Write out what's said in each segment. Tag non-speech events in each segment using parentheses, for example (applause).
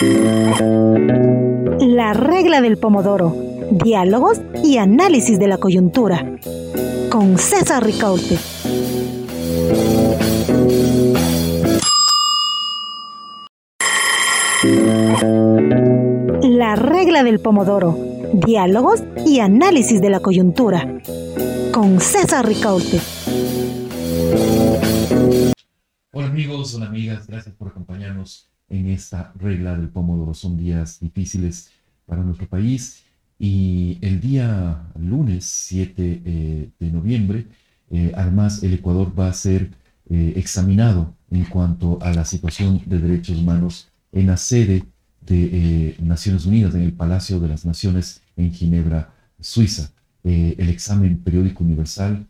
La regla del pomodoro. Diálogos y análisis de la coyuntura. Con César Ricaute. La regla del pomodoro. Diálogos y análisis de la coyuntura. Con César Ricaute. Hola amigos, hola amigas, gracias por acompañarnos en esta regla del pomodoro. Son días difíciles para nuestro país y el día lunes 7 eh, de noviembre, eh, además el Ecuador va a ser eh, examinado en cuanto a la situación de derechos humanos en la sede de Naciones Unidas, en el Palacio de las Naciones en Ginebra, Suiza. el examen periódico universal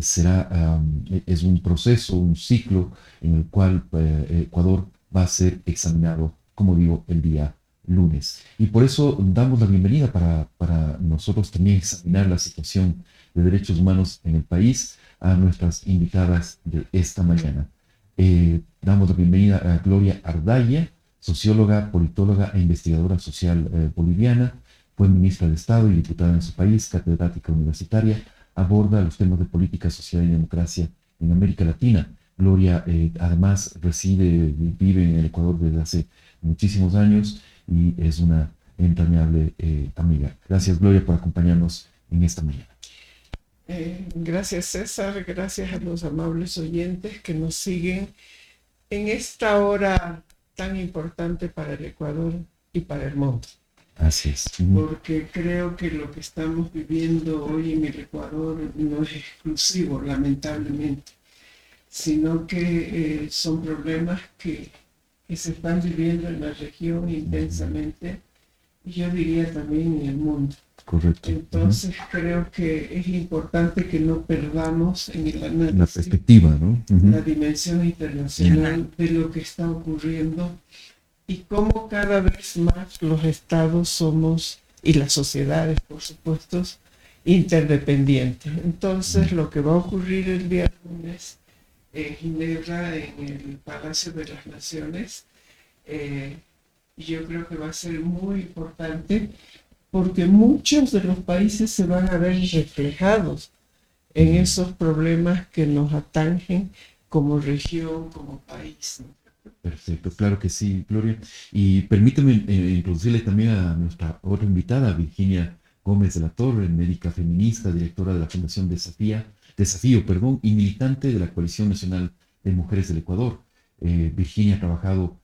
será, es un proceso, un ciclo en el cual Ecuador va a ser examinado, como digo, el día lunes. Y por eso damos la bienvenida para, para nosotros también examinar la situación de derechos humanos en el país a nuestras invitadas de esta mañana. Eh, damos la bienvenida a Gloria Ardaya, socióloga, politóloga e investigadora social eh, boliviana, fue ministra de Estado y diputada en su país, catedrática universitaria, aborda los temas de política, sociedad y democracia en América Latina. Gloria eh, además reside, vive en el Ecuador desde hace muchísimos años y es una entrañable eh, amiga. Gracias Gloria por acompañarnos en esta mañana. Eh, gracias César, gracias a los amables oyentes que nos siguen en esta hora tan importante para el Ecuador y para el mundo. Así es. Porque creo que lo que estamos viviendo hoy en el Ecuador no es exclusivo, lamentablemente sino que eh, son problemas que, se están viviendo en la región intensamente y yo diría también en el mundo. Correcto. Entonces creo que es importante que no perdamos en el análisis la perspectiva, ¿no? la dimensión internacional de lo que está ocurriendo y cómo cada vez más los estados somos y las sociedades, por supuesto, interdependientes. Entonces lo que va a ocurrir el día lunes en Ginebra, en el Palacio de las Naciones. Eh, yo creo que va a ser muy importante porque muchos de los países se van a ver reflejados en esos problemas que nos atangen como región, como país. Perfecto, claro que sí, Gloria. Y permíteme eh, introducirle también a nuestra otra invitada, Virginia Gómez de la Torre, médica feminista, directora de la Fundación Desafía, Desafío perdón, y militante de la Coalición Nacional de Mujeres del Ecuador. Eh, Virginia ha trabajado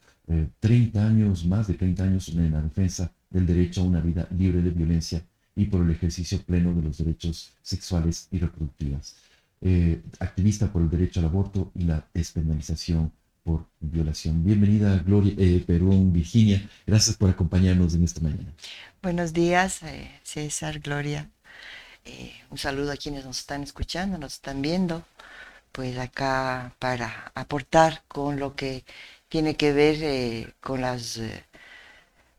30 eh, años, más de 30 años en la defensa del derecho a una vida libre de violencia y por el ejercicio pleno de los derechos sexuales y reproductivos. Eh, activista por el derecho al aborto y la despenalización por violación. Bienvenida, Gloria, Perú, Virginia. Gracias por acompañarnos en esta mañana. Buenos días, César, Gloria. Eh, un saludo a quienes nos están escuchando, nos están viendo, pues acá para aportar con lo que tiene que ver eh, con las eh,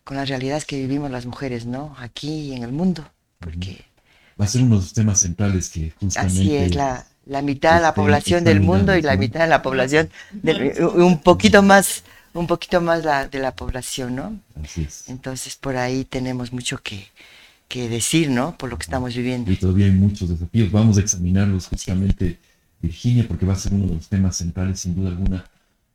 con las realidades que vivimos las mujeres, ¿no? Aquí y en el mundo, porque va a ser uno de los temas centrales que justamente así es la, la mitad de la población del mundo y la mitad de la población un poquito más un poquito más la, de la población, ¿no? Así es. Entonces por ahí tenemos mucho que, que decir, ¿no? Por lo que estamos viviendo. Y todavía hay muchos desafíos. Vamos a examinarlos justamente, Virginia, porque va a ser uno de los temas centrales, sin duda alguna,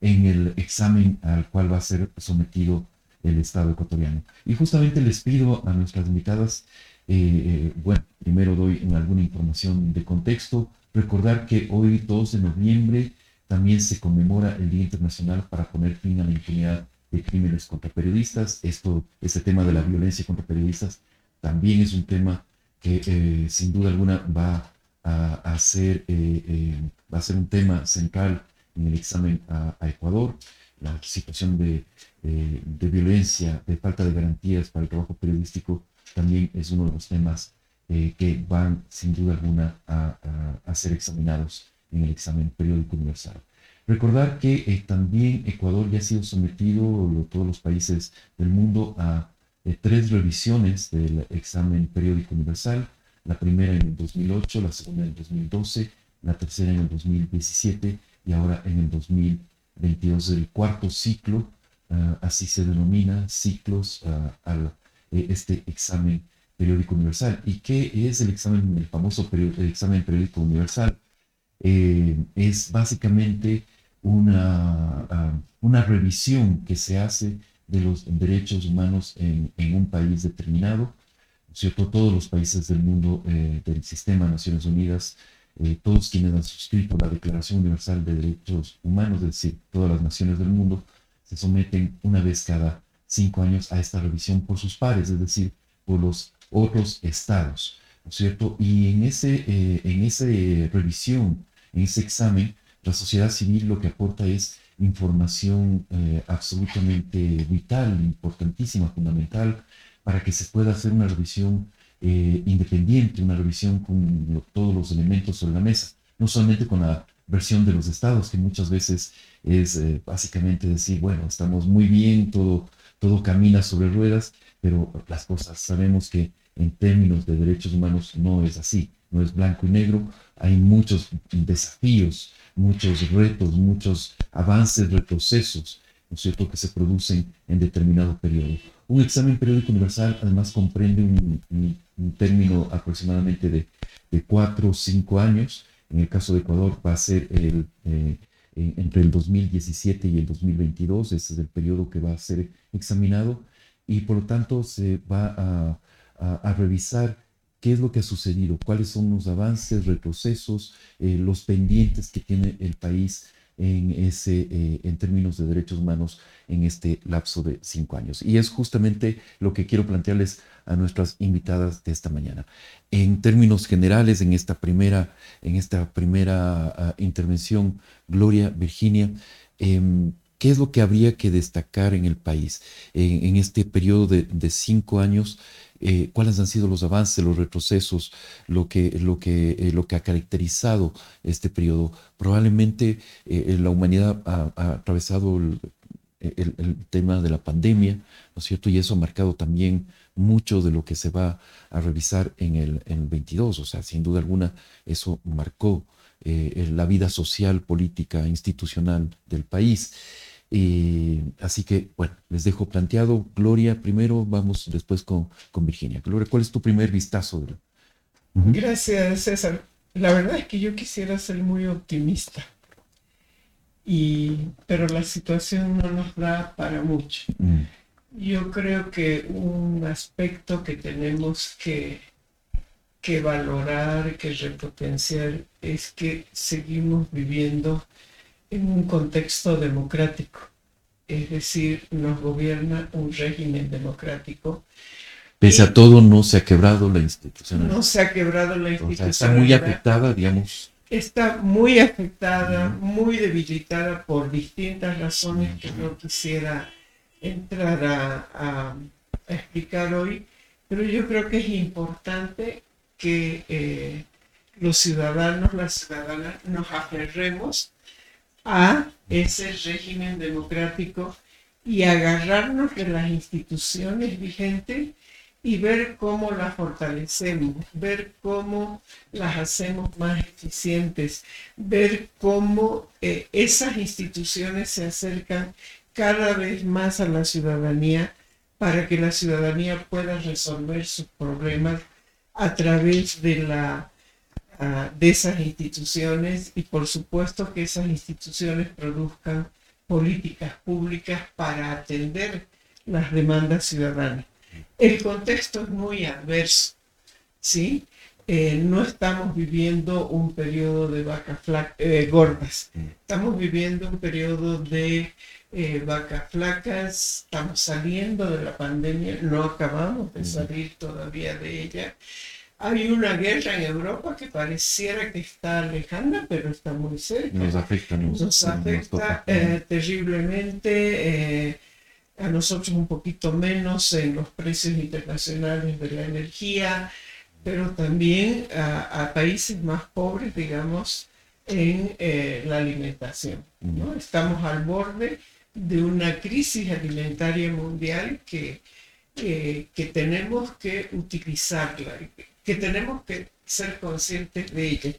en el examen al cual va a ser sometido el Estado ecuatoriano. Y justamente les pido a nuestras invitadas, eh, eh, bueno, primero doy alguna información de contexto, recordar que hoy, 2 de noviembre, también se conmemora el Día Internacional para poner fin a la impunidad de crímenes contra periodistas. Esto, este tema de la violencia contra periodistas también es un tema que eh, sin duda alguna va a, ser, eh, eh, va a ser un tema central en el examen a, Ecuador. La situación de, violencia, de falta de garantías para el trabajo periodístico también es uno de los temas que van sin duda alguna a, a, ser examinados en el examen periódico universal. Recordar que también Ecuador ya ha sido sometido, todos los países del mundo, a tres revisiones del examen periódico universal, la primera en el 2008, la segunda en el 2012, la tercera en el 2017 y ahora en el 2022, el cuarto ciclo ah, así se denomina, ciclos ah, al eh, este examen periódico universal. ¿Y qué es el examen, el famoso examen periódico universal? Eh, es básicamente una, ah, una revisión que se hace de los derechos humanos en, en un país determinado. ¿cierto? Todos los países del mundo eh, del sistema Naciones Unidas, todos quienes han suscrito la Declaración Universal de Derechos Humanos, es decir, todas las naciones del mundo, se someten una vez cada cinco años a esta revisión por sus pares, es decir, por los otros estados, ¿no es cierto? Y en, ese, eh, en esa revisión, en ese examen, la sociedad civil lo que aporta es información eh, absolutamente vital, importantísima, fundamental, para que se pueda hacer una revisión eh, independiente, una revisión con todos los elementos sobre la mesa, no solamente con la versión de los estados, que muchas veces es básicamente decir, bueno, estamos muy bien, todo todo camina sobre ruedas, pero las cosas sabemos que en términos de derechos humanos no es así, no es blanco y negro, hay muchos desafíos, muchos retos, muchos avances, retrocesos, ¿no es cierto?, que se producen en determinado periodo. Un examen periódico universal además comprende un, término aproximadamente de, cuatro o cinco años. En el caso de Ecuador va a ser el, eh, entre el 2017 y el 2022, ese es el periodo que va a ser examinado y por lo tanto se va a, revisar qué es lo que ha sucedido, cuáles son los avances, retrocesos, eh, los pendientes que tiene el país en, ese, eh, en términos de derechos humanos en este lapso de cinco años. Y es justamente lo que quiero plantearles a nuestras invitadas de esta mañana. En términos generales, en esta primera, en esta primera ah, intervención, Gloria, Virginia, em, ¿qué es lo que habría que destacar en el país en, este periodo de, cinco años? Eh, cuáles han sido los avances, los retrocesos, lo que, lo que, eh, lo que ha caracterizado este periodo. Probablemente eh, la humanidad ha, atravesado el, tema de la pandemia, ¿no es cierto? Y eso ha marcado también mucho de lo que se va a revisar en el, en el 22. O sea, sin duda alguna, eso marcó la vida social, política, institucional del país. Y así que, bueno, les dejo planteado. Gloria, primero vamos después con, con Virginia. Gloria, ¿cuál es tu primer vistazo? Gracias, César. La verdad es que yo quisiera ser muy optimista, y, pero la situación no nos da para mucho. Mm. Yo creo que un aspecto que tenemos que, que valorar, que repotenciar, es que seguimos viviendo en un contexto democrático, es decir, nos gobierna un régimen democrático. Pese a todo, no se ha quebrado la institución. No se ha quebrado la institución. está muy afectada, digamos. Está muy afectada, muy debilitada por distintas razones que no quisiera entrar a, explicar hoy, pero yo creo que es importante que eh, los ciudadanos, las ciudadanas, nos aferremos a ese régimen democrático y agarrarnos de las instituciones vigentes y ver cómo las fortalecemos, ver cómo las hacemos más eficientes, ver cómo eh, esas instituciones se acercan cada vez más a la ciudadanía para que la ciudadanía pueda resolver sus problemas a través de la de esas instituciones y por supuesto que esas instituciones produzcan políticas públicas para atender las demandas ciudadanas. El contexto es muy adverso, ¿sí? Eh, no estamos viviendo un periodo de vacas eh, gordas, estamos viviendo un periodo de eh, vacas flacas, estamos saliendo de la pandemia, no acabamos de salir todavía de ella hay una guerra en Europa que pareciera que está lejana, pero está muy cerca. Nos afecta, nos, afecta eh, terriblemente. A nosotros un poquito menos en los precios internacionales de la energía, pero también a, países más pobres, digamos, en eh, la alimentación. ¿no? Estamos al borde de una crisis alimentaria mundial que, que tenemos que utilizarla que tenemos que ser conscientes de ella.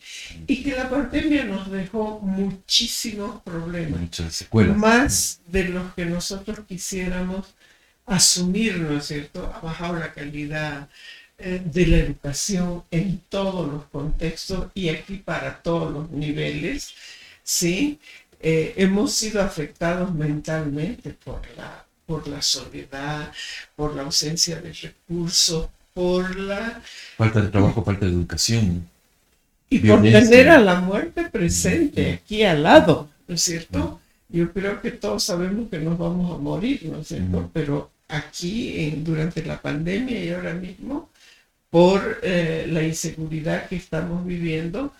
Y que la pandemia nos dejó muchísimos problemas. Muchas secuelas. Más de los que nosotros quisiéramos asumir, ¿no es cierto? Ha bajado la calidad eh, de la educación en todos los contextos y aquí para todos los niveles, ¿sí? Eh, hemos sido afectados mentalmente por la, por la soledad, por la ausencia de recursos, por la... Falta de trabajo, falta de educación. Y por tener a la muerte presente aquí al lado, ¿no es cierto? Yo creo que todos sabemos que nos vamos a morir, ¿no es cierto? Pero aquí, en, durante la pandemia y ahora mismo, por eh, la inseguridad que estamos viviendo,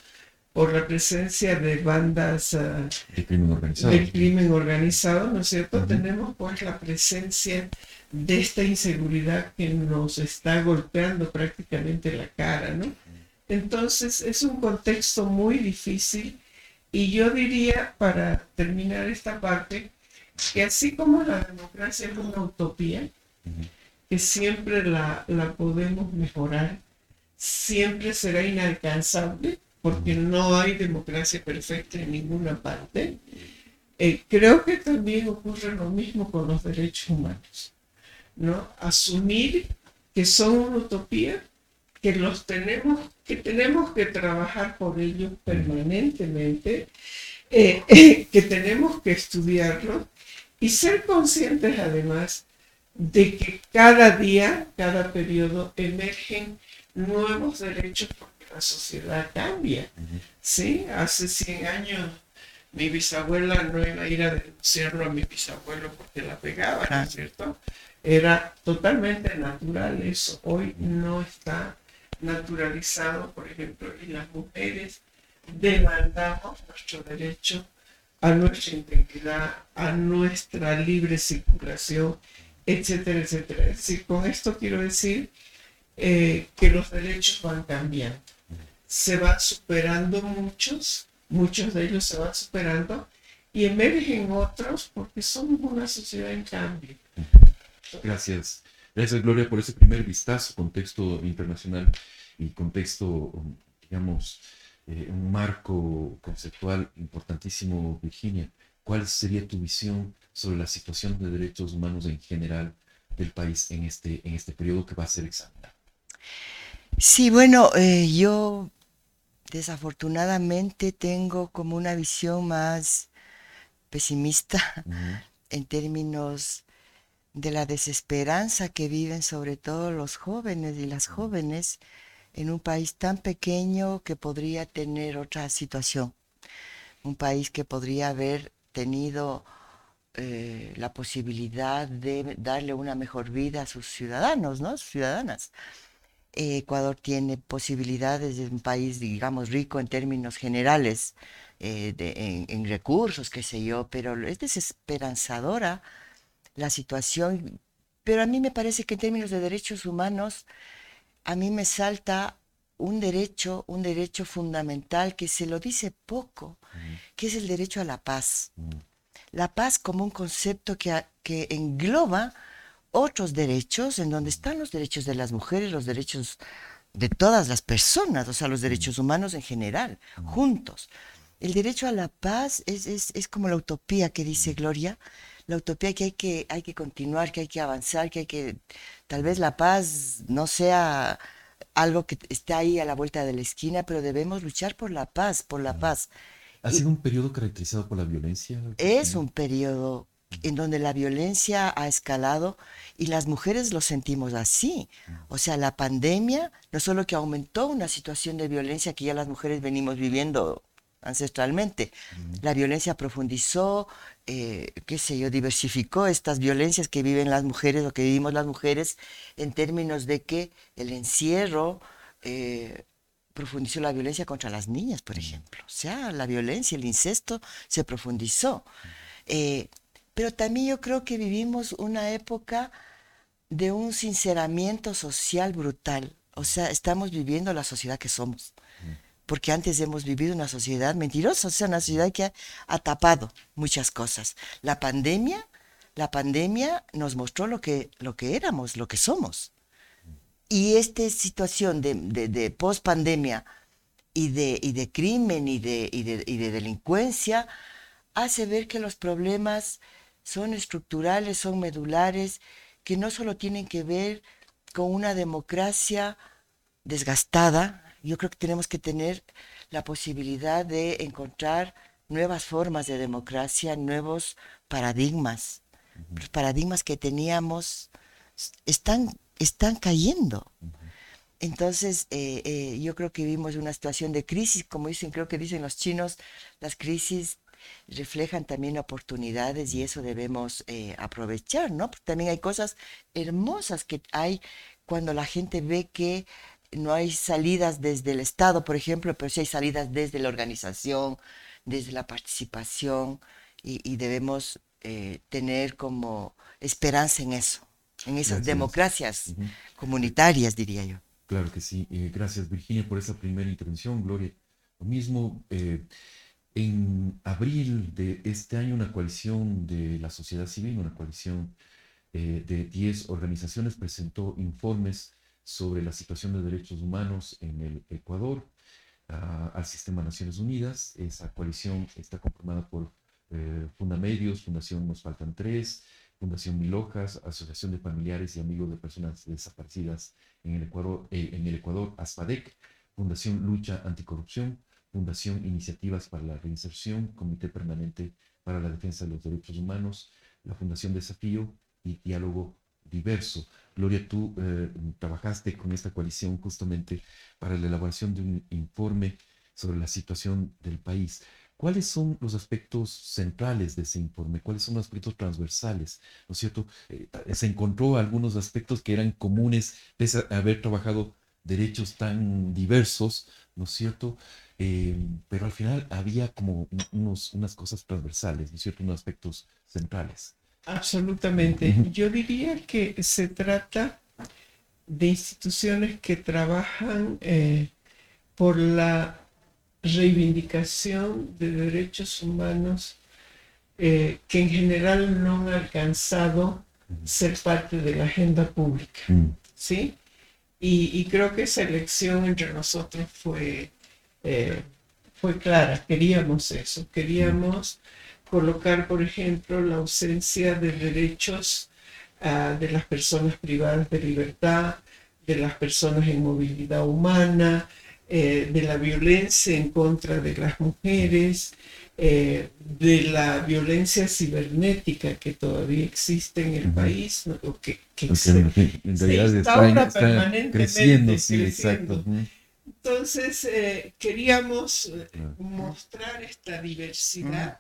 por la presencia de bandas uh, de, crimen organizado. de crimen organizado, ¿no es cierto? Tenemos pues la presencia de esta inseguridad que nos está golpeando prácticamente la cara, ¿no? Entonces es un contexto muy difícil y yo diría, para terminar esta parte, que así como la democracia es una utopía, que siempre la, la podemos mejorar, siempre será inalcanzable, porque no hay democracia perfecta en ninguna parte. Eh, creo que también ocurre lo mismo con los derechos humanos, ¿no? Asumir que son una utopía, que los tenemos, que tenemos que trabajar por ellos permanentemente, eh, (laughs) que tenemos que estudiarlos y ser conscientes además de que cada día, cada periodo emergen nuevos derechos la sociedad cambia. ¿sí? Hace 100 años mi bisabuela no iba a ir a denunciarlo a mi bisabuelo porque la pegaba, ¿no es cierto? Era totalmente natural eso. Hoy no está naturalizado, por ejemplo, y las mujeres demandamos nuestro derecho a nuestra integridad, a nuestra libre circulación, etcétera, etcétera. Es decir, con esto quiero decir eh, que los derechos van cambiando se van superando muchos, muchos de ellos se van superando y emergen otros porque somos una sociedad en cambio. Gracias. Gracias, Gloria, por ese primer vistazo, contexto internacional y contexto, digamos, eh, un marco conceptual importantísimo, Virginia. ¿Cuál sería tu visión sobre la situación de derechos humanos en general del país en este, en este periodo que va a ser examinado? Sí, bueno, eh, yo desafortunadamente tengo como una visión más pesimista en términos de la desesperanza que viven sobre todo los jóvenes y las jóvenes en un país tan pequeño que podría tener otra situación, un país que podría haber tenido eh, la posibilidad de darle una mejor vida a sus ciudadanos, ¿no? ciudadanas. Ecuador tiene posibilidades de un país, digamos, rico en términos generales, eh, en, recursos, qué sé yo, pero es desesperanzadora la situación. Pero a mí me parece que en términos de derechos humanos, a mí me salta un derecho, un derecho fundamental que se lo dice poco, que es el derecho a la paz. La paz como un concepto que, que engloba otros derechos en donde están los derechos de las mujeres, los derechos de todas las personas, o sea, los derechos humanos en general, juntos. El derecho a la paz es, es, como la utopía que dice Gloria, la utopía que hay, que hay que continuar, que hay que avanzar, que hay que, tal vez la paz no sea algo que está ahí a la vuelta de la esquina, pero debemos luchar por la paz, por la paz. ¿Ha sido un periodo caracterizado por la violencia? Es un periodo en donde la violencia ha escalado y las mujeres lo sentimos así. O sea, la pandemia no solo que aumentó una situación de violencia que ya las mujeres venimos viviendo ancestralmente, la violencia profundizó, eh, qué sé yo, diversificó estas violencias que viven las mujeres o que vivimos las mujeres en términos de que el encierro eh, profundizó la violencia contra las niñas, por ejemplo. O sea, la violencia, el incesto se profundizó. Eh, pero también yo creo que vivimos una época de un sinceramiento social brutal. O sea, estamos viviendo la sociedad que somos. Porque antes hemos vivido una sociedad mentirosa, o sea, una sociedad que ha, tapado muchas cosas. La pandemia, la pandemia nos mostró lo que, lo que éramos, lo que somos. y esta situación de, de, post-pandemia y de, y de crimen y de, y de delincuencia hace ver que los problemas son estructurales, son medulares, que no solo tienen que ver con una democracia desgastada, yo creo que tenemos que tener la posibilidad de encontrar nuevas formas de democracia, nuevos paradigmas. Los paradigmas que teníamos están, están cayendo. Entonces, eh, eh, yo creo que vivimos una situación de crisis, como dicen, creo que dicen los chinos, las crisis reflejan también oportunidades y eso debemos eh, aprovechar, ¿no? Porque también hay cosas hermosas que hay cuando la gente ve que no hay salidas desde el Estado, por ejemplo, pero sí hay salidas desde la organización, desde la participación y, debemos eh, tener como esperanza en eso, en esas democracias comunitarias, diría yo. Claro que sí. Eh, gracias, Virginia, por esa primera intervención. Gloria, lo mismo. Eh, en abril de este año, una coalición de la sociedad civil, una coalición de 10 organizaciones, presentó informes sobre la situación de derechos humanos en el Ecuador al sistema Naciones Unidas. Esa coalición está conformada por eh, Fundamedios, Fundación Nos Faltan Tres, Fundación Mil Hojas, Asociación de Familiares y Amigos de Personas Desaparecidas en el Ecuador, eh, en el Ecuador ASPADEC, Fundación Lucha Anticorrupción, Fundación Iniciativas para la Reinserción, Comité Permanente para la Defensa de los Derechos Humanos, la Fundación Desafío y Diálogo Diverso. Gloria, tú eh, trabajaste con esta coalición justamente para la elaboración de un informe sobre la situación del país. ¿Cuáles son los aspectos centrales de ese informe? ¿Cuáles son los aspectos transversales? ¿No es cierto? Eh, se encontró algunos aspectos que eran comunes, pese a haber trabajado derechos tan diversos, ¿no es cierto? Eh, pero al final había como unos, unas cosas transversales, ¿no es cierto? Unos aspectos centrales. Absolutamente. Yo diría que se trata de instituciones que trabajan eh, por la reivindicación de derechos humanos eh, que en general no han alcanzado ser parte de la agenda pública. ¿sí? Y, creo que esa elección entre nosotros fue, eh, fue clara, queríamos eso, queríamos colocar, por ejemplo, la ausencia de derechos ah, de las personas privadas de libertad, de las personas en movilidad humana, eh, de la violencia en contra de las mujeres, eh, de la violencia cibernética que todavía existe en el país, o que, en realidad está, creciendo, sí, exacto. Entonces, eh, queríamos mostrar esta diversidad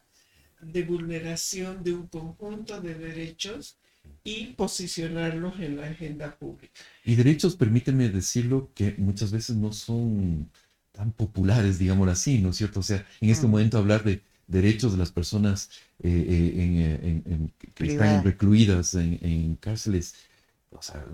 de vulneración de un conjunto de derechos y posicionarlos en la agenda pública. Y derechos, permíteme decirlo, que muchas veces no son tan populares, digamos así, ¿no es cierto? O sea, en este mm. momento hablar de derechos de las personas eh, eh, en, que están recluidas en, cárceles, o sea,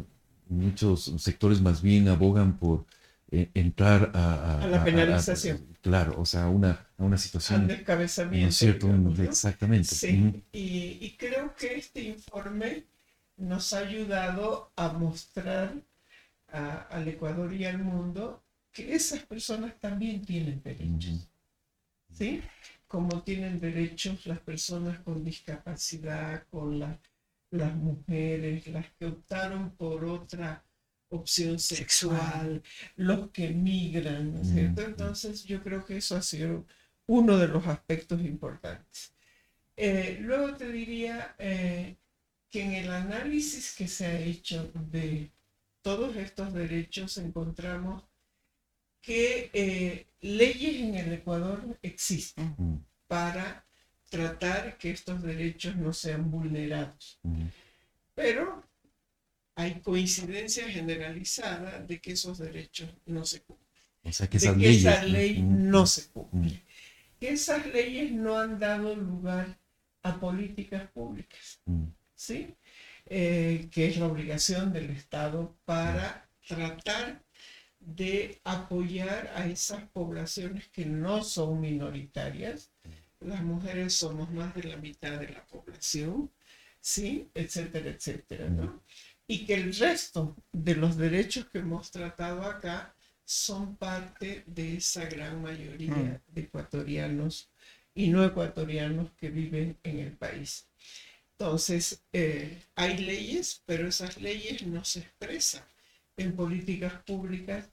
muchos sectores más bien abogan por eh, entrar a, a, la penalización. Claro, o sea, una, una situación. Al descabezamiento. cierto, exactamente. Sí, y, y, creo que este informe nos ha ayudado a mostrar al Ecuador y al mundo que esas personas también tienen derechos. ¿Sí? Como tienen derechos las personas con discapacidad, con las mujeres, las que optaron por otra opción sexual, los que migran, ¿no es cierto? Entonces yo creo que eso ha sido uno de los aspectos importantes. Eh, luego te diría eh, que en el análisis que se ha hecho de todos estos derechos encontramos que eh, leyes en el Ecuador existen para tratar que estos derechos no sean vulnerados. Pero hay coincidencia generalizada de que esos derechos no se cumplen. O sea, que, esa ley no se cumple. Que esas leyes no han dado lugar a políticas públicas, ¿sí? Eh, que es la obligación del Estado para tratar de apoyar a esas poblaciones que no son minoritarias. Las mujeres somos más de la mitad de la población, ¿sí? Etcétera, etcétera, ¿no? Y que el resto de los derechos que hemos tratado acá son parte de esa gran mayoría Mm. de ecuatorianos y no ecuatorianos que viven en el país. Entonces, eh, hay leyes, pero esas leyes no se expresan en políticas públicas.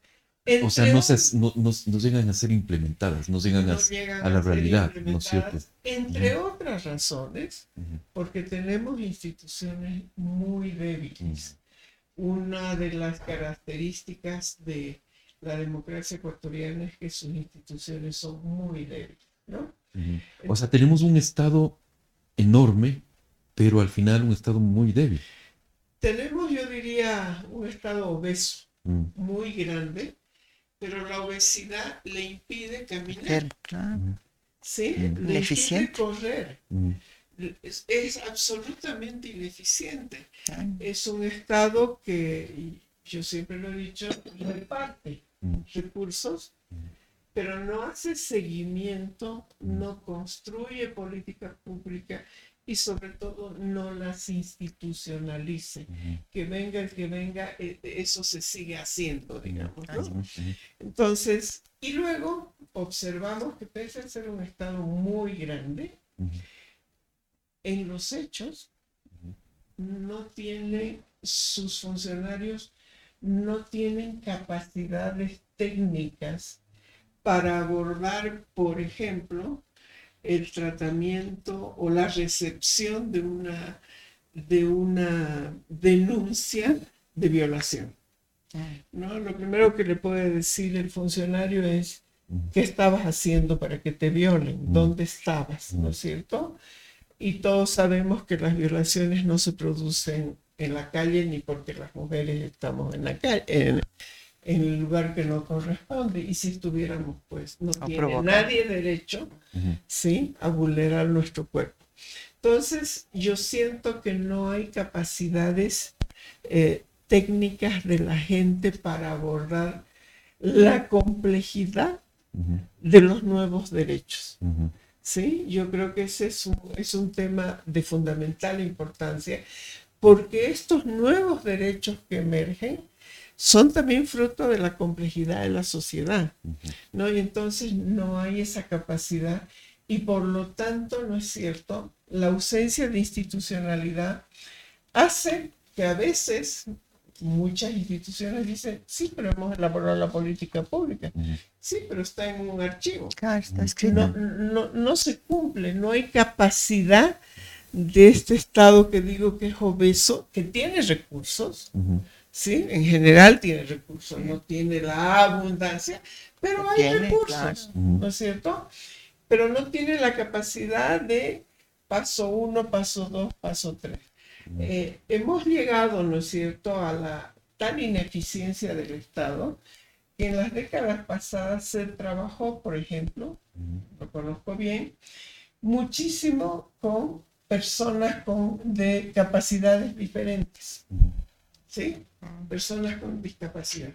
O sea, no, se, no, no- no llegan a ser implementadas, no llegan a, llegan a la realidad, ¿no es cierto? Entre otras razones, porque tenemos instituciones muy débiles. Una de las características de la democracia ecuatoriana es que sus instituciones son muy débiles, ¿no? O sea, tenemos un Estado enorme, pero al final un Estado muy débil. Tenemos, yo diría, un estado obeso Mm, muy grande, pero la obesidad le impide caminar, Pero, claro. ¿sí? Mm. Le impide correr. mm, Es, es absolutamente ineficiente. claro. Es un estado que, y yo siempre lo he dicho, reparte mm, recursos, pero no hace seguimiento, no construye política pública y sobre todo no las institucionalice. Que venga el que venga, eh, eso se sigue haciendo, digamos. ¿no? Entonces, y luego observamos que pese a ser un estado muy grande, en los hechos no tiene, sus funcionarios no tienen capacidades técnicas para abordar, por ejemplo, el tratamiento o la recepción de una, de una denuncia de violación. ¿no? Lo primero que le puede decir el funcionario es, ¿qué estabas haciendo para que te violen? ¿Dónde estabas? ¿No es cierto? Y todos sabemos que las violaciones no se producen en la calle ni porque las mujeres estamos en la calle, en, en el lugar que no corresponde. Y si estuviéramos, pues no tiene nadie derecho. ¿sí? a vulnerar nuestro cuerpo. Entonces, yo siento que no hay capacidades eh, técnicas de la gente para abordar la complejidad de los nuevos derechos. ¿sí? Yo creo que ese es un, es un tema de fundamental importancia, porque estos nuevos derechos que emergen son también fruto de la complejidad de la sociedad, ¿no? Y entonces no hay esa capacidad y por lo tanto, ¿no es cierto? La ausencia de institucionalidad hace que a veces muchas instituciones dicen, sí, pero hemos elaborado la política pública, sí, pero está en un archivo Claro, está escrito. no, no, no se cumple, no hay capacidad de este Estado que digo que es obeso, que tiene recursos. ¿Sí? En general tiene recursos, no tiene la abundancia, pero hay Tiene, recursos, claro. ¿no es cierto? Pero no tiene la capacidad de paso uno, paso dos, paso tres. Eh, hemos llegado, ¿no es cierto?, a la tal ineficiencia del Estado que en las décadas pasadas se trabajó, por ejemplo, lo conozco bien, muchísimo con personas con, de capacidades diferentes, ¿sí? Personas con discapacidad.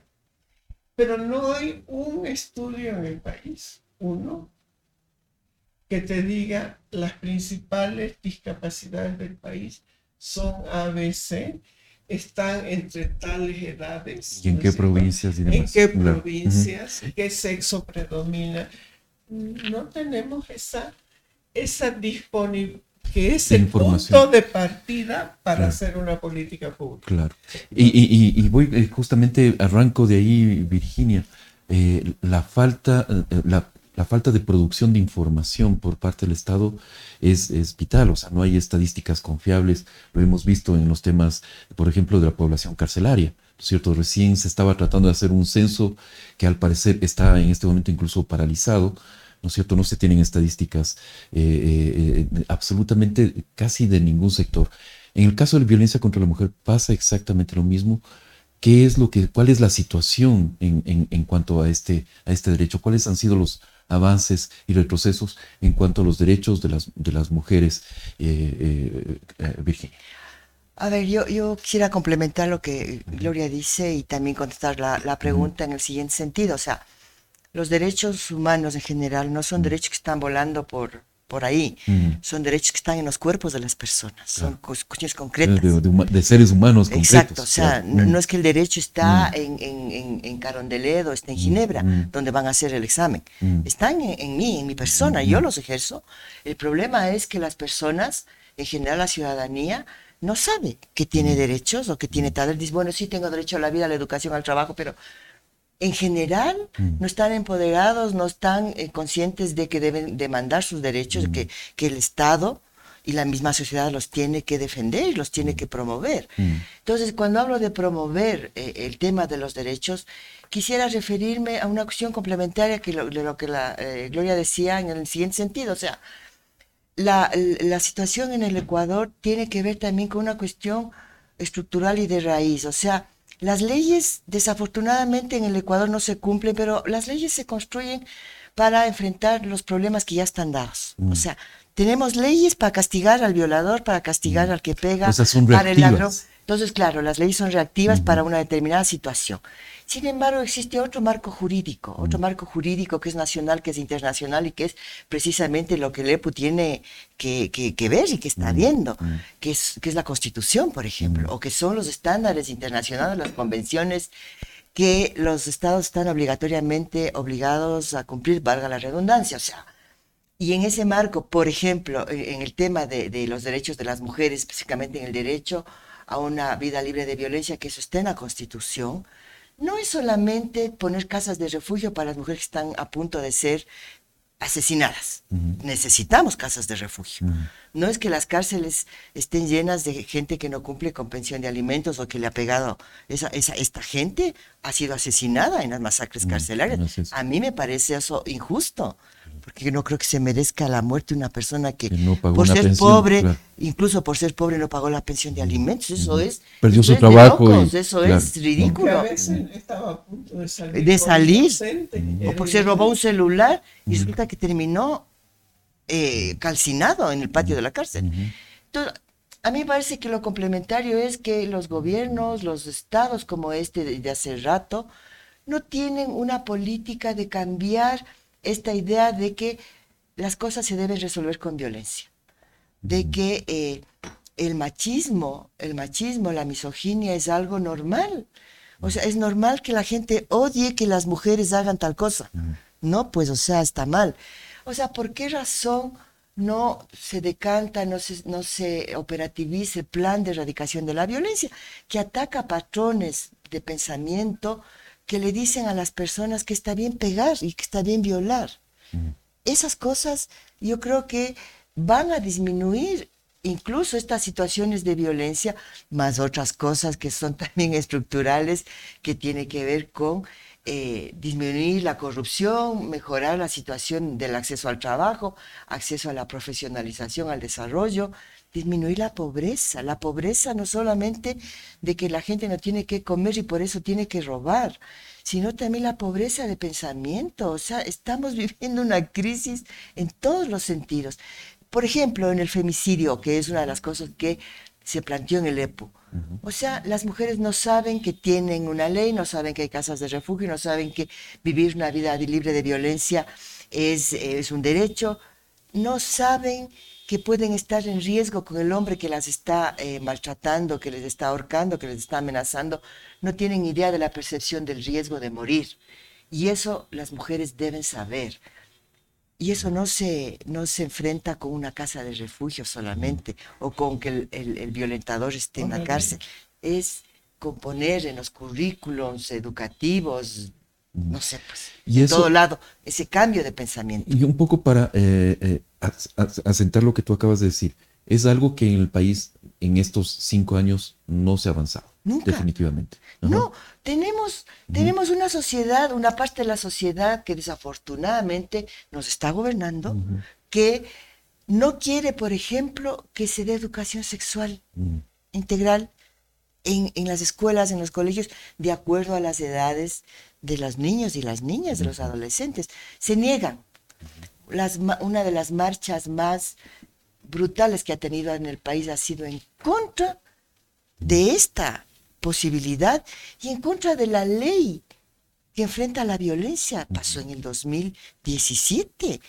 Pero no hay un estudio en el país, uno, que te diga las principales discapacidades del país son ABC, están entre tales edades. ¿Y en ¿no qué provincias y en qué Claro. provincias, qué sexo predomina. No tenemos esa, esa disponibilidad, que es el punto de partida para Claro. hacer una política pública. Claro. Y, y- y- voy eh, justamente, arranco de ahí, Virginia, eh, la falta, eh, la, la falta de producción de información por parte del Estado es, es vital, o sea, no hay estadísticas confiables, lo hemos visto en los temas, por ejemplo, de la población carcelaria, ¿no es ¿cierto? Recién se estaba tratando de hacer un censo que al parecer está en este momento incluso paralizado, ¿no es cierto? No se tienen estadísticas eh, eh, eh, absolutamente casi de ningún sector. En el caso de la violencia contra la mujer pasa exactamente lo mismo. ¿Qué es lo que, cuál es la situación en, en- en cuanto a este, a este derecho? ¿Cuáles han sido los avances y retrocesos en cuanto a los derechos de las, de las mujeres, eh, Virginia? A ver, yo, yo quisiera complementar lo que Gloria dice y también contestar la, la pregunta en el siguiente sentido. O sea, los derechos humanos en general no son derechos que están volando por, por ahí. Mm. Son derechos que están en los cuerpos de las personas, son Claro. cuestiones concretas. de- de seres humanos concretos. Exacto, o sea, claro. no, Mm. no es que el derecho está en, en, en, en Carondelet o está en Ginebra, mm. donde van a hacer el examen. Mm. Están en, en mí, en mi persona, yo los ejerzo. El problema es que las personas, en general la ciudadanía, no sabe que tiene derechos o que tiene tal. Dice, bueno, sí tengo derecho a la vida, a la educación, al trabajo, pero en general no están empoderados, no están eh, conscientes de que deben demandar sus derechos, que, que el Estado y la misma sociedad los tiene que defender y los tiene que promover. Entonces, cuando hablo de promover eh, el tema de los derechos, quisiera referirme a una cuestión complementaria que lo que la eh, Gloria decía en el siguiente sentido, o sea, la, la situación en el Ecuador tiene que ver también con una cuestión estructural y de raíz. O sea, las leyes desafortunadamente en el Ecuador no se cumplen, pero las leyes se construyen para enfrentar los problemas que ya están dados. O sea, tenemos leyes para castigar al violador, para castigar al que pega, para el ladrón. Entonces, claro, las leyes son reactivas para una determinada situación. Sin embargo, existe otro marco jurídico, otro marco jurídico que es nacional, que es internacional y que es precisamente lo que el EPU tiene que, que- que ver y que está viendo, que es, que es la Constitución, por ejemplo, o que son los estándares internacionales, las convenciones que los estados están obligatoriamente obligados a cumplir, valga la redundancia. O sea, y en ese marco, por ejemplo, en el tema de, de los derechos de las mujeres, específicamente en el derecho a una vida libre de violencia, que eso está en la Constitución, no es solamente poner casas de refugio para las mujeres que están a punto de ser asesinadas. Necesitamos casas de refugio. No es que las cárceles estén llenas de gente que no cumple con pensión de alimentos o que le ha pegado. Esa, esa, esta gente ha sido asesinada en las masacres carcelarias. A mí me parece eso injusto, porque yo no creo que se merezca la muerte una persona que, Que no pagó por una ser pensión, pobre, claro. incluso por ser pobre, no pagó la pensión de alimentos. Eso es. Perdió su trabajo y- locos, eso claro. es Que a ridículo. veces estaba a punto de salir. De por salir. inocente. O porque se robó un celular y resulta que terminó eh, calcinado en el patio de la cárcel. Entonces, a mí me parece que lo complementario es que los gobiernos, los estados como este de, de hace rato, no tienen una política de cambiar esta idea de que las cosas se deben resolver con violencia, de que eh, el machismo, el machismo, la misoginia es algo normal. O sea, es normal que la gente odie que las mujeres hagan tal cosa. No, pues, o sea, está mal. O sea, ¿por qué razón no se decanta, no se, no se operativiza el plan de erradicación de la violencia, que ataca patrones de pensamiento que le dicen a las personas que está bien pegar y que está bien violar? Esas cosas yo creo que van a disminuir incluso estas situaciones de violencia, más otras cosas que son (laughs) también estructurales, que tiene que ver con eh, disminuir la corrupción, mejorar la situación del acceso al trabajo, acceso a la profesionalización, al desarrollo, disminuir la pobreza. La pobreza no solamente de que la gente no tiene que comer y por eso tiene que robar, sino también la pobreza de pensamiento. O sea, estamos (laughs) viviendo una crisis en todos los sentidos. Por ejemplo, en el femicidio, que es una de las cosas que se planteó en el EPO. O sea, las mujeres no saben que tienen una ley, no saben que hay casas de refugio, no saben que vivir una vida libre de violencia es, es un derecho, no saben que pueden estar en riesgo con el hombre que las está eh, maltratando, que les está ahorcando, que les está amenazando, no tienen idea de la percepción del riesgo de morir. Y eso las mujeres deben saber. Y eso no se, no se enfrenta con una casa de refugio solamente o con que el, el- el violentador esté en la cárcel. Es componer en los currículums educativos, no sé, pues, Y en eso- todo lado, ese cambio de pensamiento. Y un poco para eh, eh, asentar lo que tú acabas de decir, es algo que en el país en estos cinco años no se ha avanzado, Nunca. definitivamente. Ajá. No, tenemos, tenemos una sociedad, una parte de la sociedad que desafortunadamente nos está gobernando, que no quiere, por ejemplo, que se dé educación sexual integral en, en las escuelas, en los colegios, de acuerdo a las edades de los niños y las niñas, de los adolescentes. Se niegan. Una de las marchas más brutales que ha tenido en el país ha sido en contra de esta posibilidad y en contra de la ley que enfrenta la violencia. Pasó en el 2017.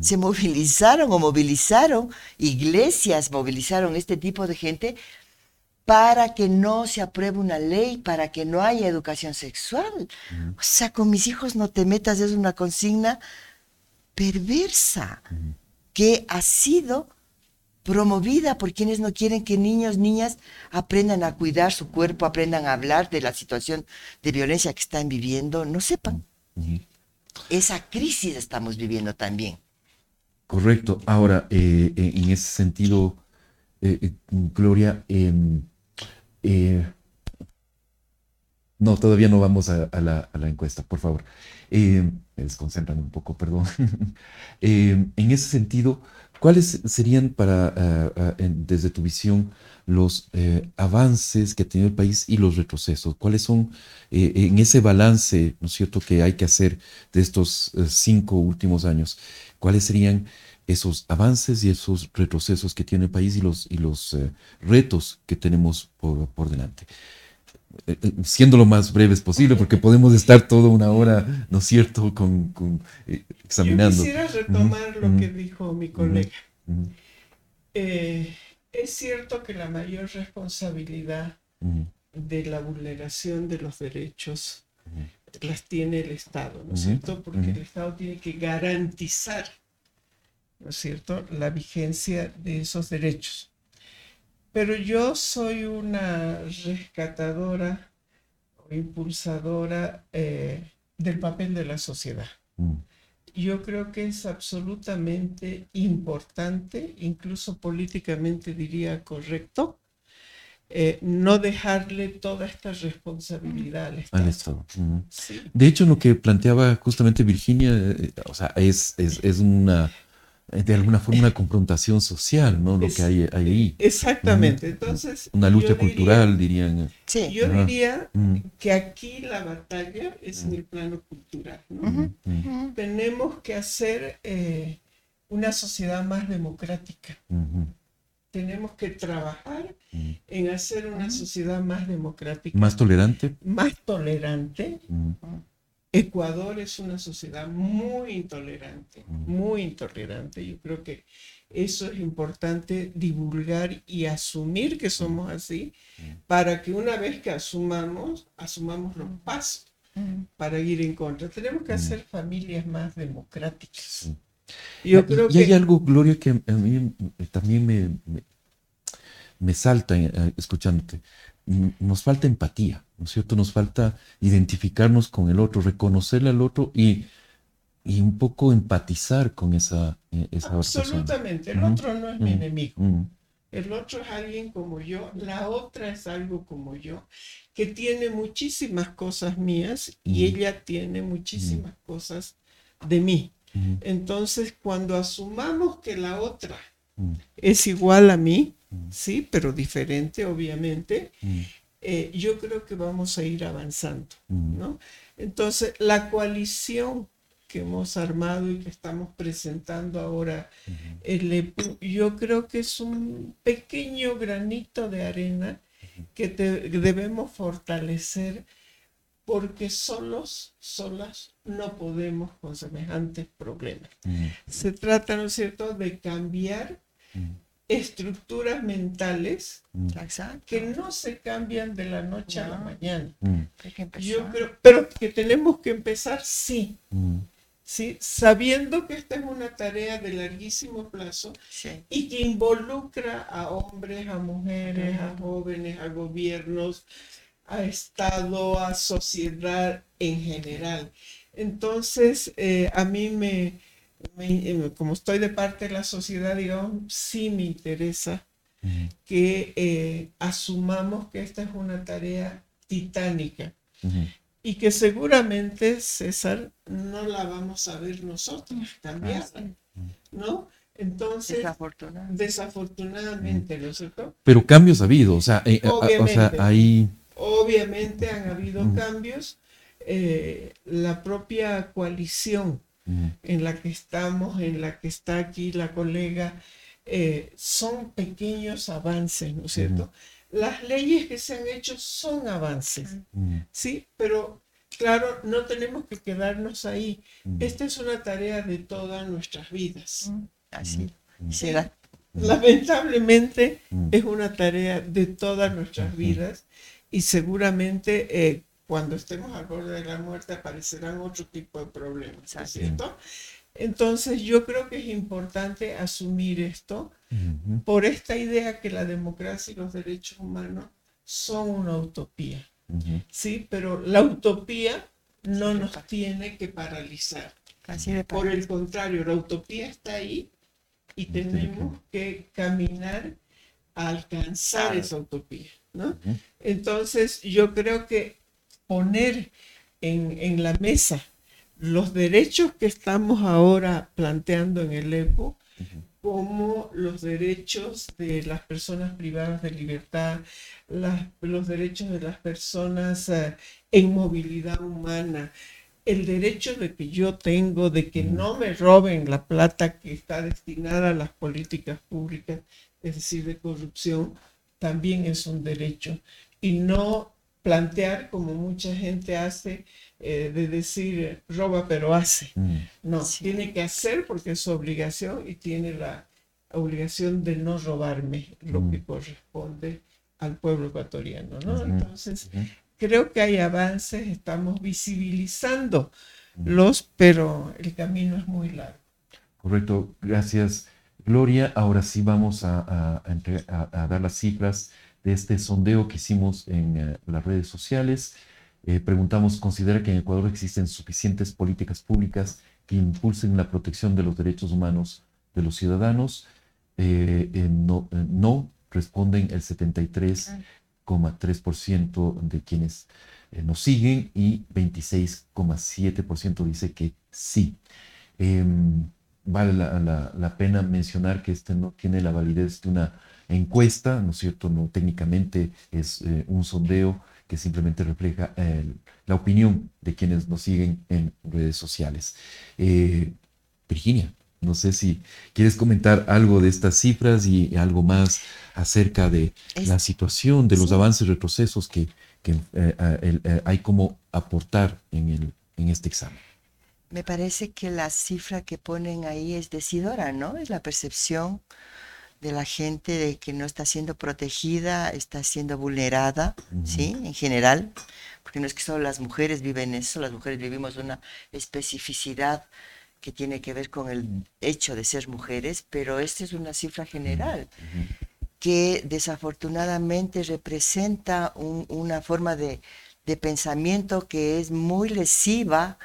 se movilizaron o movilizaron, iglesias movilizaron este tipo de gente para que no se apruebe una ley, para que no haya educación sexual. O sea, con mis hijos no te metas, es una consigna perversa que ha sido promovida por quienes no quieren que niños, niñas aprendan a cuidar su cuerpo, aprendan a hablar de la situación de violencia que están viviendo, no sepan. Esa crisis estamos viviendo también. Correcto. Ahora, eh, eh, en ese sentido, eh, Gloria, em, no, todavía no vamos a, la, encuesta, por favor. me desconcentran un poco, perdón. (laughs) Em, en ese sentido, ¿cuáles serían para, desde tu visión, los avances que ha tenido el país y los retrocesos? ¿Cuáles son en ese balance, ¿no es cierto?, que hay que hacer de estos cinco últimos años? cuáles serían esos avances y esos retrocesos que tiene el país y los, y los eh, retos que tenemos por, delante. Eh, eh, siendo lo más breves posible, porque podemos estar toda una hora, ¿no es cierto?, con, examinando. Yo quisiera retomar lo que dijo mi colega. es cierto que la mayor responsabilidad de la vulneración de los derechos las tiene el Estado, ¿no es cierto? Porque el Estado tiene que garantizar, ¿no es cierto?, la vigencia de esos derechos. Pero yo soy una rescatadora o impulsadora eh, del papel de la sociedad. Mm. Yo creo que es absolutamente importante, incluso políticamente diría correcto, eh, no dejarle toda esta responsabilidad al Estado. De hecho, lo que planteaba justamente Virginia, eh, o sea, es, es, una, de alguna forma, una confrontación social, ¿no? Lo que hay, ahí. Exactamente. Entonces. Una lucha cultural, dirían. Sí. Yo diría que aquí la batalla es en el plano cultural, ¿no? Tenemos que hacer eh, una sociedad más democrática tenemos que trabajar mm. en hacer una sociedad más democrática. Más tolerante. Más tolerante. Ecuador es una sociedad muy intolerante, muy intolerante. Yo creo que eso es importante divulgar y asumir que somos así para que una vez que asumamos, asumamos los pasos para ir en contra. Tenemos que hacer familias más democráticas. Yo creo y, hay algo, Gloria, que a mí también me, me, salta eh, escuchándote. Nos falta empatía, ¿no es cierto? Nos falta identificarnos con el otro, reconocerle al otro y, y un poco empatizar con esa, eh, esa Absolutamente. El otro no es mi enemigo. El otro es alguien como yo, la otra es algo como yo, que tiene muchísimas cosas mías y ella tiene muchísimas cosas de mí. Entonces, cuando asumamos que la otra es igual a mí, sí, pero diferente, obviamente, eh, yo creo que vamos a ir avanzando, ¿no? Entonces, la coalición que hemos armado y que estamos presentando ahora, yo creo que es un pequeño granito de arena que debemos fortalecer porque solos, solas, no podemos con semejantes problemas. Mm. Se trata, ¿no es cierto?, de cambiar mm. Estructuras mentales mm. que no se cambian de la noche a la mañana. Yo creo, pero que tenemos que empezar, sí. ¿sí? sabiendo que esta es una tarea de larguísimo plazo y que involucra a hombres, a mujeres, a jóvenes, a gobiernos, a Estado, a sociedad en general. Entonces, eh, a mí me, eh, como estoy de parte de la sociedad, digamos, sí me interesa que eh, asumamos que esta es una tarea titánica y que seguramente, César, no la vamos a ver nosotros cambiar, ¿no? Entonces, desafortunadamente, ¿no es cierto? Pero cambios ha habido, o sea, o sea ahí Obviamente han habido cambios. Eh, la propia coalición en la que estamos, en la que está aquí la colega, eh, son pequeños avances, ¿no es cierto? Las leyes que se han hecho son avances, ¿sí? Pero claro, no tenemos que quedarnos ahí. Esta es una tarea de todas nuestras vidas. Así Mm. será. Lamentablemente Mm. es una tarea de todas nuestras vidas y seguramente eh, cuando estemos al borde de la muerte aparecerán otro tipo de problemas, ¿no es cierto? Entonces yo creo que es importante asumir esto Ujú. por esta idea que la democracia y los derechos humanos son una utopía, Ujú. ¿sí? Pero la utopía no nos tiene que paralizar. Así de Por el contrario, la utopía está ahí y tenemos que caminar a alcanzar esa utopía, ¿no? Entonces, yo creo que poner en, en la mesa los derechos que estamos ahora planteando en el EPO, como los derechos de las personas privadas de libertad, las- los derechos de las personas eh, en movilidad humana, el derecho de que yo tengo de que no me roben la plata que está destinada a las políticas públicas, es decir, de corrupción, también es un derecho. Y no plantear como mucha gente hace, eh, de decir roba pero hace. Mm. No, Sí. tiene que hacer porque es su obligación y tiene la obligación de no robarme lo Mm. que corresponde al pueblo ecuatoriano. Entonces, creo que hay avances, estamos visibilizando Mm. los, pero el camino es muy largo. Correcto, gracias Gloria. Ahora sí vamos a, a- a dar las cifras de este sondeo que hicimos en eh, las redes sociales. Eh, preguntamos, ¿considera que en Ecuador existen suficientes políticas públicas que impulsen la protección de los derechos humanos de los ciudadanos? Eh, no, responden el 73,3% de quienes nos siguen y 26,7% dice que sí. Em, vale la pena mencionar que este no tiene la validez de una encuesta, ¿no es cierto? No, técnicamente es eh, un sondeo que simplemente refleja eh, la opinión de quienes nos siguen en redes sociales. Eh, Virginia, no sé si quieres comentar algo de estas cifras y algo más acerca de Es- la situación, de los sí. avances, retrocesos que, que, el- hay como aportar en, el, en este examen. Me parece que la cifra que ponen ahí es decidora, ¿no? Es la percepción de la gente de que no está siendo protegida, está siendo vulnerada, ¿sí? En general, porque no es que solo las mujeres viven eso, las mujeres vivimos una especificidad que tiene que ver con el hecho de ser mujeres, pero esta es una cifra general que desafortunadamente representa un- una forma de, de pensamiento que es muy lesiva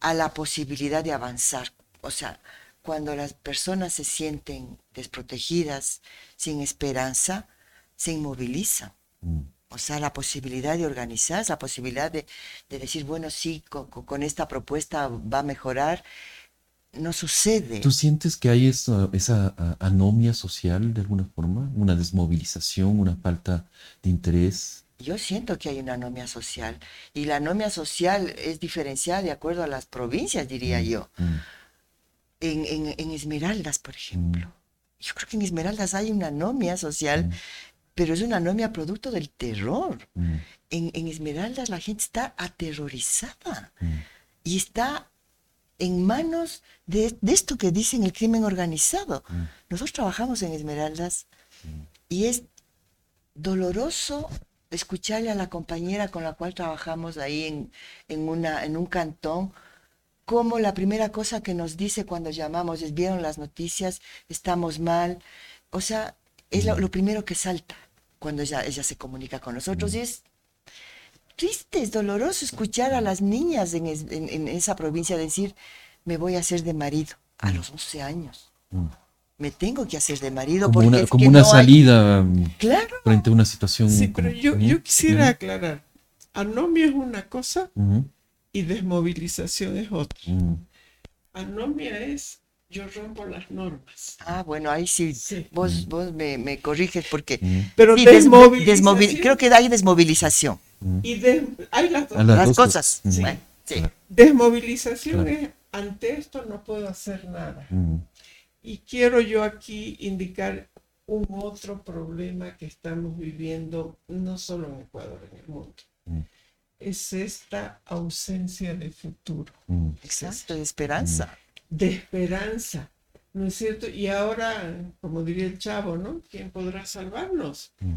a la posibilidad de avanzar. O sea, cuando las personas se sienten desprotegidas, sin esperanza, se inmovilizan. Mm. O sea, la posibilidad de organizarse, la posibilidad de, de decir, bueno, sí, con, con- esta propuesta va a mejorar, no sucede. ¿Tú sientes que hay esa, esa anomia social de alguna forma? ¿Una desmovilización, una falta de interés? Yo siento que hay una anomia social y la anomia social es diferenciada de acuerdo a las provincias, diría yo. Mm, En, en- en Esmeraldas, por ejemplo. Yo creo que en Esmeraldas hay una anomia social, pero es una anomia producto del terror. mm, En, en Esmeraldas la gente está aterrorizada mm, y está en manos de, de esto que dicen el crimen organizado. mm, Nosotros trabajamos en Esmeraldas y es doloroso escucharle a la compañera con la cual trabajamos ahí en, en, una, en un cantón, como la primera cosa que nos dice cuando llamamos es, vieron las noticias, estamos mal. O sea, es lo, lo primero que salta cuando ella, ella se comunica con nosotros y es triste, es doloroso escuchar a las niñas en, es- en- en esa provincia decir, me voy a hacer de marido a los 11 años. mm. Me tengo que hacer de marido Como porque una, es como que una no hay- salida mm, Claro. frente a una situación. Sí, como- pero yo, yo quisiera aclarar, anomia es una cosa ujú, y desmovilización es otra. mm, Anomia es yo rompo las normas. Ah, bueno, ahí sí, Sí. vos, vos me, me corriges porque... mm, Pero Sí, des- desmovilización desmovil- creo que hay desmovilización. mm. y des- hay las dos. Las Las dos cosas. Ujú, Bueno, sí. claro, Desmovilización Claro. es ante esto no puedo hacer nada. mm, Y quiero yo aquí indicar un otro problema que estamos viviendo, no solo en Ecuador, en el mundo. Mm. es esta ausencia de futuro. Mm, Exacto, de esperanza. De esperanza, ¿no es cierto? Y ahora, como diría el chavo, ¿no? ¿Quién podrá salvarnos? mm,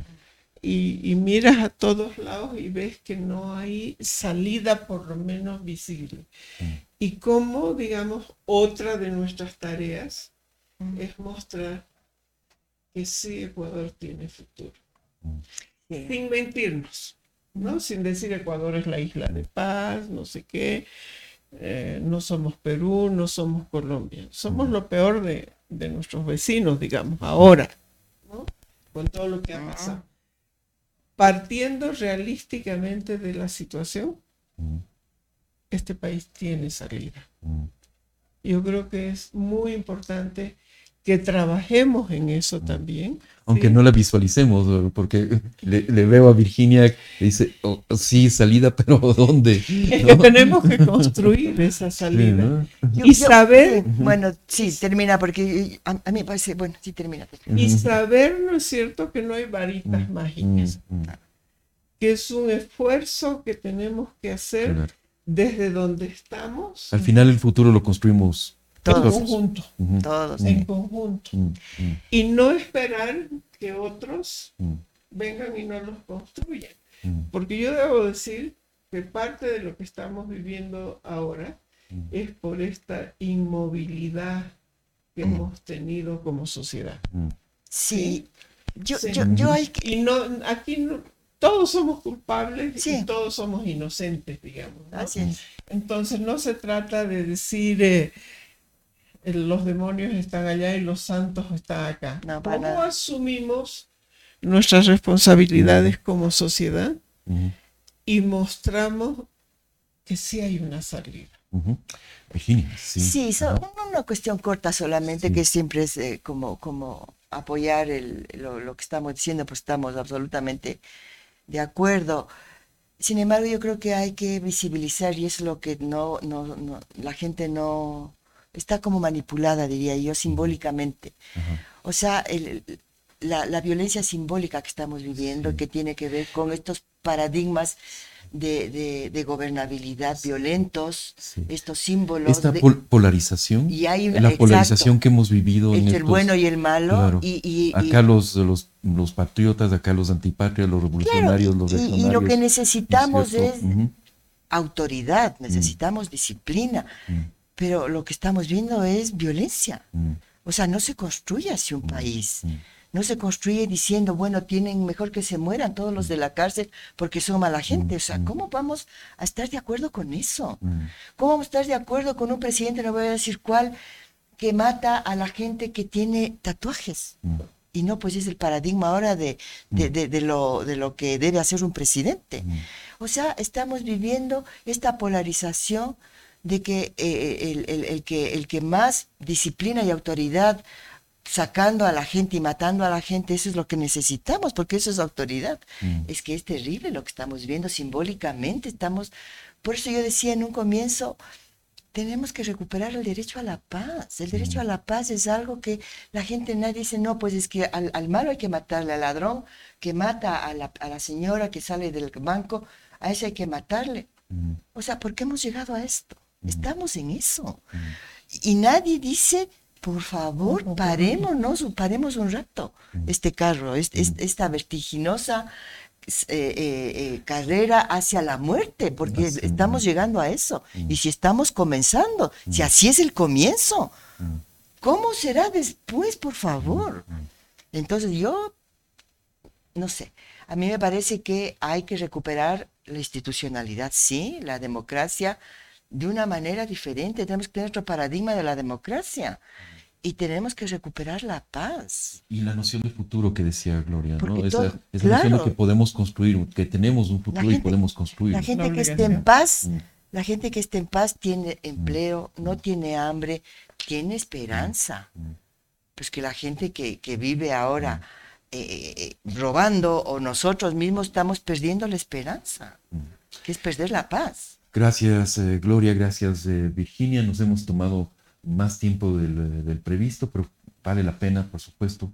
Y, y miras a todos lados y ves que no hay salida por lo menos visible. Mm. Y cómo, digamos, otra de nuestras tareas Mm. es mostrar que sí Ecuador tiene futuro. Sin mentirnos, ¿no? Sin decir Ecuador es la isla de paz, no sé qué, eh, no somos Perú, no somos Colombia. Somos lo peor de, de nuestros vecinos, digamos, ahora, ¿no? Con todo lo que ha Ah. pasado. Partiendo realísticamente de la situación, mm, este país tiene salida. mm. Yo creo que es muy importante que trabajemos en eso también. Aunque ¿sí? no la visualicemos, eh, porque le, le veo a Virginia que dice, "Oh, sí, salida, (laughs) pero ¿dónde? Es que tenemos que construir (laughs) esa Sí, salida. ¿no? Yo- Y yo- saber- sí, Bueno, sí, termina, porque a, a mí me parece, bueno, sí, termina. Y saber, ¿no es cierto?, que no hay varitas Mm, mágicas, mm, mm, que es un esfuerzo que tenemos que hacer claro. desde donde estamos Al final el futuro lo construimos en Todos. conjunto, Ujú, Todos. En conjunto. Y no esperar que otros vengan y no los construyan. Porque yo debo decir que parte de lo que estamos viviendo ahora es por esta inmovilidad que hemos tenido como sociedad. Sí. Yo, Sí. yo, yo hay que. Y no, aquí no- todos somos culpables Sí. y todos somos inocentes, digamos. ¿no? Así es. Entonces no se trata de decir eh, los demonios están allá y los santos están acá. No, para ¿Cómo nada. asumimos nuestras responsabilidades como sociedad Ujú, y mostramos que sí hay una salida? ujú. Virginia, sí. Sí, so- una cuestión corta solamente, Sí. que siempre es eh, como, como apoyar el, lo, lo que estamos diciendo, pues estamos absolutamente de acuerdo. Sin embargo, yo creo que hay que visibilizar, y es lo que no, no, no- la gente no está como manipulada, diría yo, simbólicamente. O sea, el- el- la, la violencia simbólica que estamos viviendo, Sí. que tiene que ver con estos paradigmas de, de- de gobernabilidad violentos, Sí. estos símbolos. Esta de- pol- polarización, y hay la exacto, polarización que hemos vivido en entre el estos- bueno y el malo. claro. Y, y- y- acá los, los, los patriotas, acá los antipatrias, los claro, revolucionarios, los y- lo que ¿no necesitamos es autoridad, necesitamos disciplina, mm, pero lo que estamos viendo es violencia. mm, O sea, no se construye así un país. mm. No se construye diciendo, bueno, tienen mejor que se mueran todos los de la cárcel porque son mala gente. O sea, mm. ¿cómo vamos a estar de acuerdo con eso? Mm, ¿Cómo vamos a estar de acuerdo con un presidente, no voy a decir cuál, que mata a la gente que tiene tatuajes? mm, Y no, pues es el paradigma ahora de, de, de- de lo, de lo que debe hacer un presidente. mm. O sea, estamos viviendo esta polarización de que eh, el, el- el que el que más disciplina y autoridad sacando a la gente y matando a la gente, eso es lo que necesitamos, porque eso es autoridad. Mm. Es que es terrible lo que estamos viendo simbólicamente. Estamos, por eso yo decía en un comienzo, tenemos que recuperar el derecho a la paz. El derecho a la paz es algo que la gente nadie dice, no, pues es que al, al malo hay que matarle, al ladrón que mata a la, a la señora que sale del banco, a ese hay que matarle. Mm, O sea, ¿por qué hemos llegado a esto? Estamos en eso. mm. Y nadie dice, por favor, parémonos, paremos un rato este carro, es- esta vertiginosa eh, eh, eh, carrera hacia la muerte, porque estamos llegando a eso. Y si estamos comenzando, si así es el comienzo, Mm. ¿cómo será después, por favor? Entonces yo, no sé, a mí me parece que hay que recuperar la institucionalidad, sí, la democracia, de una manera diferente. Tenemos que tener otro paradigma de la democracia y tenemos que recuperar la paz. Y la noción de futuro que decía Gloria, ¿no? Porque Esa, todo- esa noción de claro. que podemos construir, que tenemos un futuro y podemos construir. La gente que esté en paz, Mm. la gente que esté en paz tiene empleo, no tiene hambre, tiene esperanza. Mm. Pues que la gente que, que vive ahora eh, eh, robando o nosotros mismos estamos perdiendo la esperanza, que es perder la paz. Gracias, eh, Gloria, gracias, eh, Virginia. Nos hemos tomado más tiempo del, eh, del previsto, pero vale la pena, por supuesto.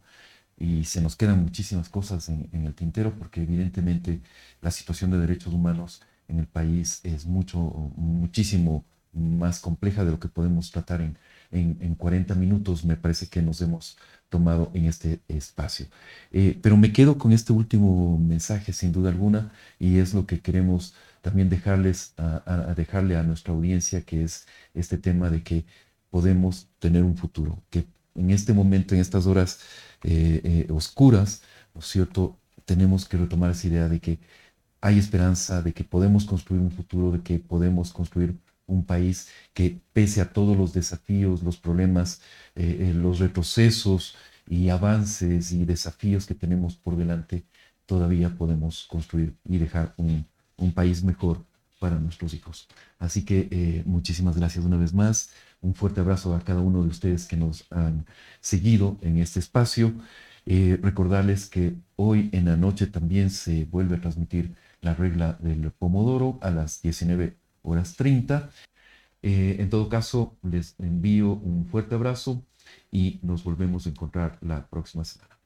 Y se nos quedan muchísimas cosas en, el tintero, porque evidentemente la situación de derechos humanos en el país es mucho, muchísimo más compleja de lo que podemos tratar en, en, 40 minutos, me parece que nos hemos tomado en este espacio. Pero me quedo con este último mensaje, sin duda alguna, y es lo que queremos también dejarles a, dejarle a nuestra audiencia, que es este tema de que podemos tener un futuro, que en este momento, en estas horas eh, eh, oscuras, ¿no es cierto? Tenemos que retomar esa idea de que hay esperanza, de que podemos construir un futuro, de que podemos construir un país que pese a todos los desafíos, los problemas, eh, los retrocesos y avances y desafíos que tenemos por delante, todavía podemos construir y dejar un, un país mejor para nuestros hijos. Así que muchísimas gracias una vez más. Un fuerte abrazo a cada uno de ustedes que nos han seguido en este espacio. Eh, recordarles que hoy en la noche también se vuelve a transmitir la regla del Pomodoro a las 19 horas 30. Eh, en todo caso, les envío un fuerte abrazo y nos volvemos a encontrar la próxima semana.